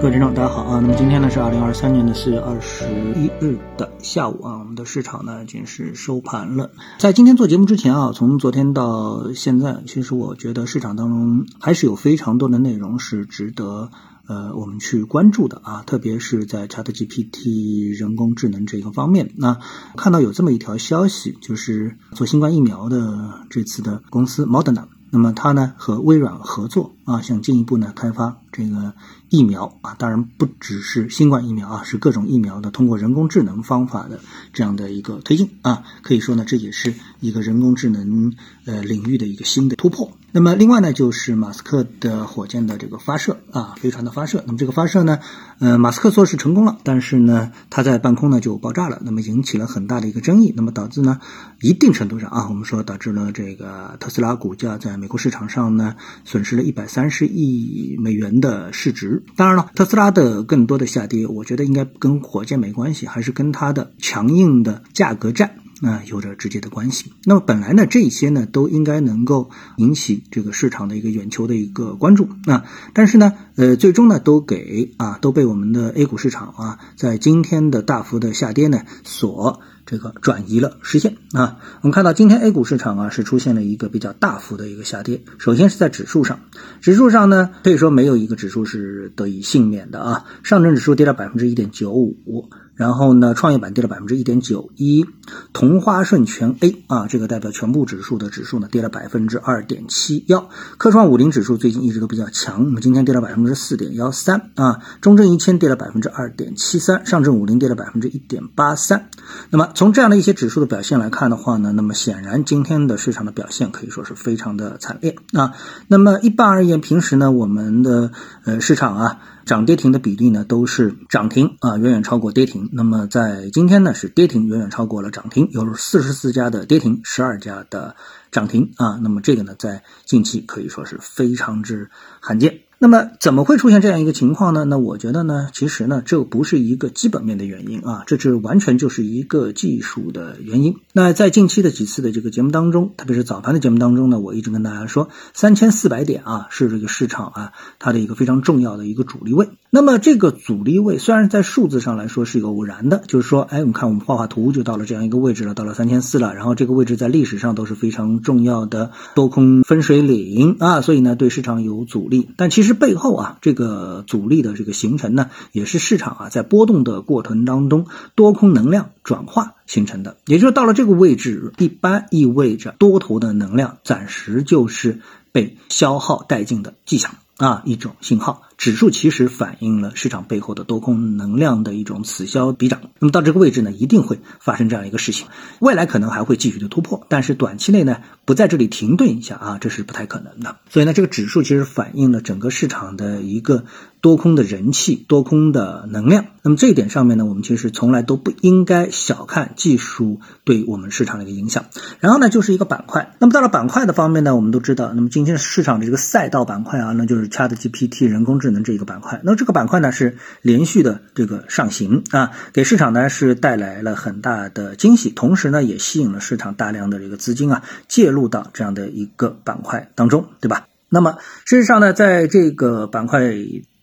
各位听众，大家好啊！那么今天呢是二零二三年的四月二十一日的下午啊，我们的市场呢已经是收盘了。在今天做节目之前啊，从昨天到现在，其实我觉得市场当中还是有非常多的内容是值得呃我们去关注的啊，特别是在 ChatGPT 人工智能这个方面。那看到有这么一条消息，就是做新冠疫苗的这次的公司 Moderna，那么它呢和微软合作啊，想进一步呢开发这个。疫苗啊，当然不只是新冠疫苗啊，是各种疫苗的通过人工智能方法的这样的一个推进啊，可以说呢，这也是一个人工智能呃领域的一个新的突破。那么另外呢，就是马斯克的火箭的这个发射啊，飞船的发射。那么这个发射呢，呃，马斯克说是成功了，但是呢，他在半空呢就爆炸了，那么引起了很大的一个争议，那么导致呢，一定程度上啊，我们说导致了这个特斯拉股价在美国市场上呢损失了一百三十亿美元的市值。当然了，特斯拉的更多的下跌，我觉得应该跟火箭没关系，还是跟它的强硬的价格战啊有着直接的关系。那么本来呢，这些呢都应该能够引起这个市场的一个眼球的一个关注啊，但是呢，呃，最终呢都给啊都被我们的 A 股市场啊在今天的大幅的下跌呢所。这个转移了视线啊，我们看到今天 A 股市场啊是出现了一个比较大幅的一个下跌。首先是在指数上，指数上呢可以说没有一个指数是得以幸免的啊，上证指数跌了百分之一点九五。然后呢，创业板跌了百分之一点九一，同花顺全 A 啊，这个代表全部指数的指数呢跌了百分之二点七幺。科创五零指数最近一直都比较强，那么今天跌了百分之四点幺三啊。中证一千跌了百分之二点七三，上证五零跌了百分之一点八三。那么从这样的一些指数的表现来看的话呢，那么显然今天的市场的表现可以说是非常的惨烈啊。那么一般而言，平时呢我们的呃市场啊。涨跌停的比例呢，都是涨停啊，远远超过跌停。那么在今天呢，是跌停远远超过了涨停，有四十四家的跌停，十二家的涨停啊。那么这个呢，在近期可以说是非常之罕见。那么怎么会出现这样一个情况呢？那我觉得呢，其实呢，这不是一个基本面的原因啊，这是完全就是一个技术的原因。那在近期的几次的这个节目当中，特别是早盘的节目当中呢，我一直跟大家说，三千四百点啊，是这个市场啊它的一个非常重要的一个阻力位。那么这个阻力位虽然在数字上来说是一个偶然的，就是说，哎，我们看我们画画图就到了这样一个位置了，到了三千四了，然后这个位置在历史上都是非常重要的多空分水岭啊，所以呢，对市场有阻力。但其实。是背后啊，这个阻力的这个形成呢，也是市场啊在波动的过程当中多空能量转化形成的。也就是到了这个位置，一般意味着多头的能量暂时就是被消耗殆尽的迹象啊，一种信号。指数其实反映了市场背后的多空能量的一种此消彼长。那么到这个位置呢，一定会发生这样一个事情，未来可能还会继续的突破，但是短期内呢，不在这里停顿一下啊，这是不太可能的。所以呢，这个指数其实反映了整个市场的一个多空的人气、多空的能量。那么这一点上面呢，我们其实从来都不应该小看技术对我们市场的一个影响。然后呢，就是一个板块。那么到了板块的方面呢，我们都知道，那么今天市场的这个赛道板块啊，那就是 ChatGPT 人工智可能这一个板块，那这个板块呢是连续的这个上行啊，给市场呢是带来了很大的惊喜，同时呢也吸引了市场大量的这个资金啊介入到这样的一个板块当中，对吧？那么事实上呢，在这个板块。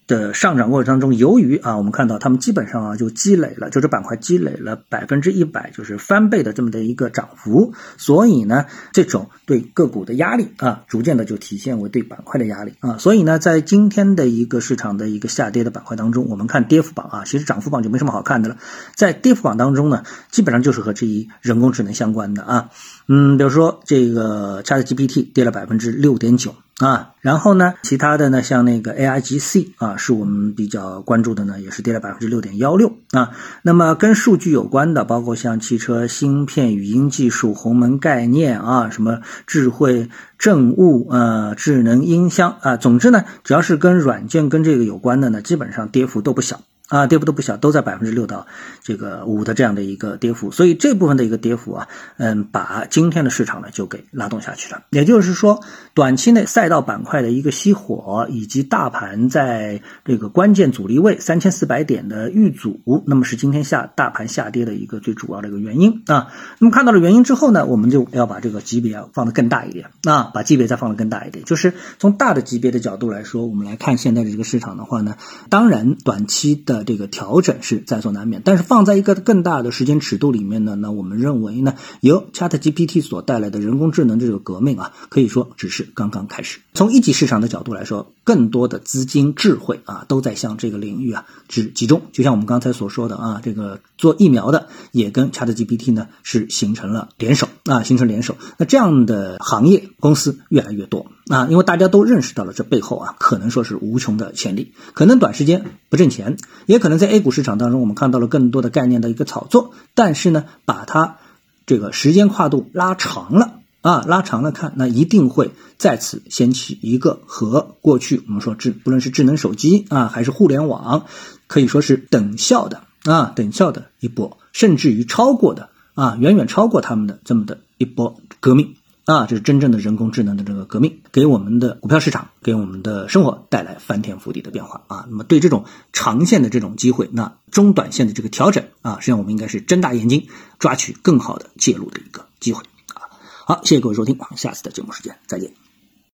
的上涨过程当中，由于啊，我们看到他们基本上啊就积累了，就这板块积累了百分之一百，就是翻倍的这么的一个涨幅，所以呢，这种对个股的压力啊，逐渐的就体现为对板块的压力啊，所以呢，在今天的一个市场的一个下跌的板块当中，我们看跌幅榜啊，其实涨幅榜就没什么好看的了，在跌幅榜当中呢，基本上就是和这一人工智能相关的啊，嗯，比如说这个 ChatGPT 跌了百分之六点九。啊，然后呢，其他的呢，像那个 AIGC 啊，是我们比较关注的呢，也是跌了百分之六点幺六啊。那么跟数据有关的，包括像汽车芯片、语音技术、鸿蒙概念啊，什么智慧政务呃，智能音箱啊，总之呢，只要是跟软件跟这个有关的呢，基本上跌幅都不小。啊，跌幅都不小，都在百分之六到这个五的这样的一个跌幅，所以这部分的一个跌幅啊，嗯，把今天的市场呢就给拉动下去了。也就是说，短期内赛道板块的一个熄火，以及大盘在这个关键阻力位三千四百点的遇阻，那么是今天下大盘下跌的一个最主要的一个原因啊。那么看到了原因之后呢，我们就要把这个级别啊放得更大一点啊，把级别再放得更大一点，就是从大的级别的角度来说，我们来看现在的这个市场的话呢，当然短期的。的这个调整是在所难免，但是放在一个更大的时间尺度里面呢，那我们认为呢，由 Chat GPT 所带来的人工智能这个革命啊，可以说只是刚刚开始。从一级市场的角度来说，更多的资金智慧啊，都在向这个领域啊是集中。就像我们刚才所说的啊，这个做疫苗的也跟 Chat GPT 呢是形成了联手啊，形成联手。那这样的行业公司越来越多啊，因为大家都认识到了这背后啊，可能说是无穷的潜力，可能短时间不挣钱。也可能在 A 股市场当中，我们看到了更多的概念的一个炒作，但是呢，把它这个时间跨度拉长了啊，拉长了看，那一定会再次掀起一个和过去我们说智，不论是智能手机啊，还是互联网，可以说是等效的啊，等效的一波，甚至于超过的啊，远远超过他们的这么的一波革命。啊，这是真正的人工智能的这个革命，给我们的股票市场，给我们的生活带来翻天覆地的变化啊！那么对这种长线的这种机会，那中短线的这个调整啊，实际上我们应该是睁大眼睛，抓取更好的介入的一个机会啊！好，谢谢各位收听，我们下次的节目时间再见。